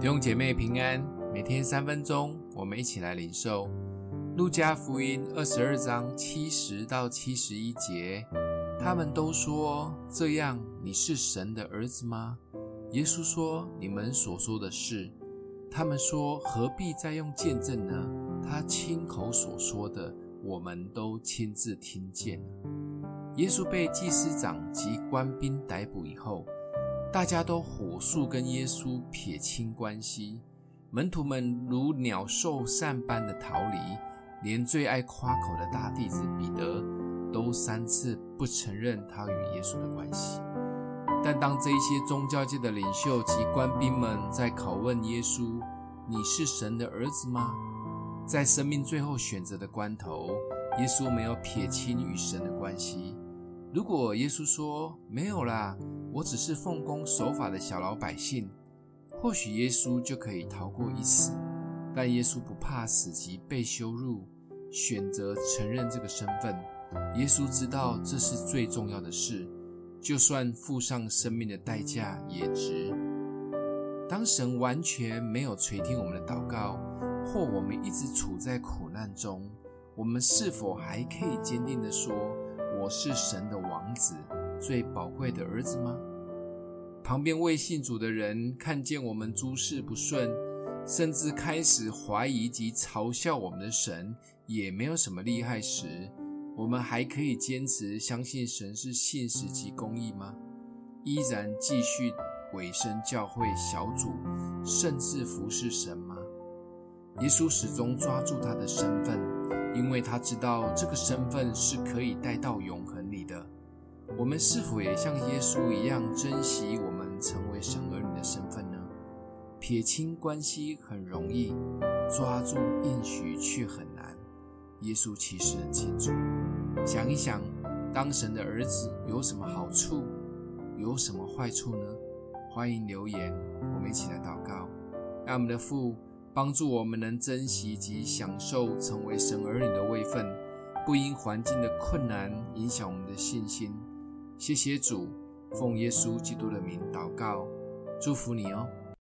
弟兄姐妹平安，每天三分钟，我们一起来领受路加福音二十二章七十到七十一节。他们都说：“这样，你是神的儿子吗？”耶稣说：“你们所说的是。”他们说：“何必再用见证呢？他亲口所说的，我们都亲自听见了。”耶稣被祭司长及官兵逮捕以后。大家都火速跟耶稣撇清关系，门徒们如鸟兽散般的逃离，连最爱夸口的大弟子彼得都三次不承认他与耶稣的关系。但当这些宗教界的领袖及官兵们在拷问耶稣：“你是神的儿子吗？”在生命最后选择的关头，耶稣没有撇清与神的关系。如果耶稣说：“没有啦。”我只是奉公守法的小老百姓，或许耶稣就可以逃过一死。但耶稣不怕死及被羞辱，选择承认这个身份。耶稣知道这是最重要的事，就算付上生命的代价也值。当神完全没有垂听我们的祷告，或我们一直处在苦难中，我们是否还可以坚定地说：“我是神的王子？”最宝贵的儿子吗？旁边未信主的人看见我们诸事不顺，甚至开始怀疑及嘲笑我们的神，也没有什么厉害时，我们还可以坚持相信神是信实及公义吗？依然继续委身教会小组，甚至服侍神吗？耶稣始终抓住他的身份，因为他知道这个身份是可以带到永恒里的。我们是否也像耶稣一样珍惜我们成为神儿女的身份呢？撇清关系很容易，抓住应许却很难。耶稣其实很清楚。想一想，当神的儿子有什么好处，有什么坏处呢？欢迎留言，我们一起来祷告。让我们的父帮助我们能珍惜及享受成为神儿女的位分，不因环境的困难影响我们的信心。谢谢主，奉耶稣基督的名祷告，祝福你哦。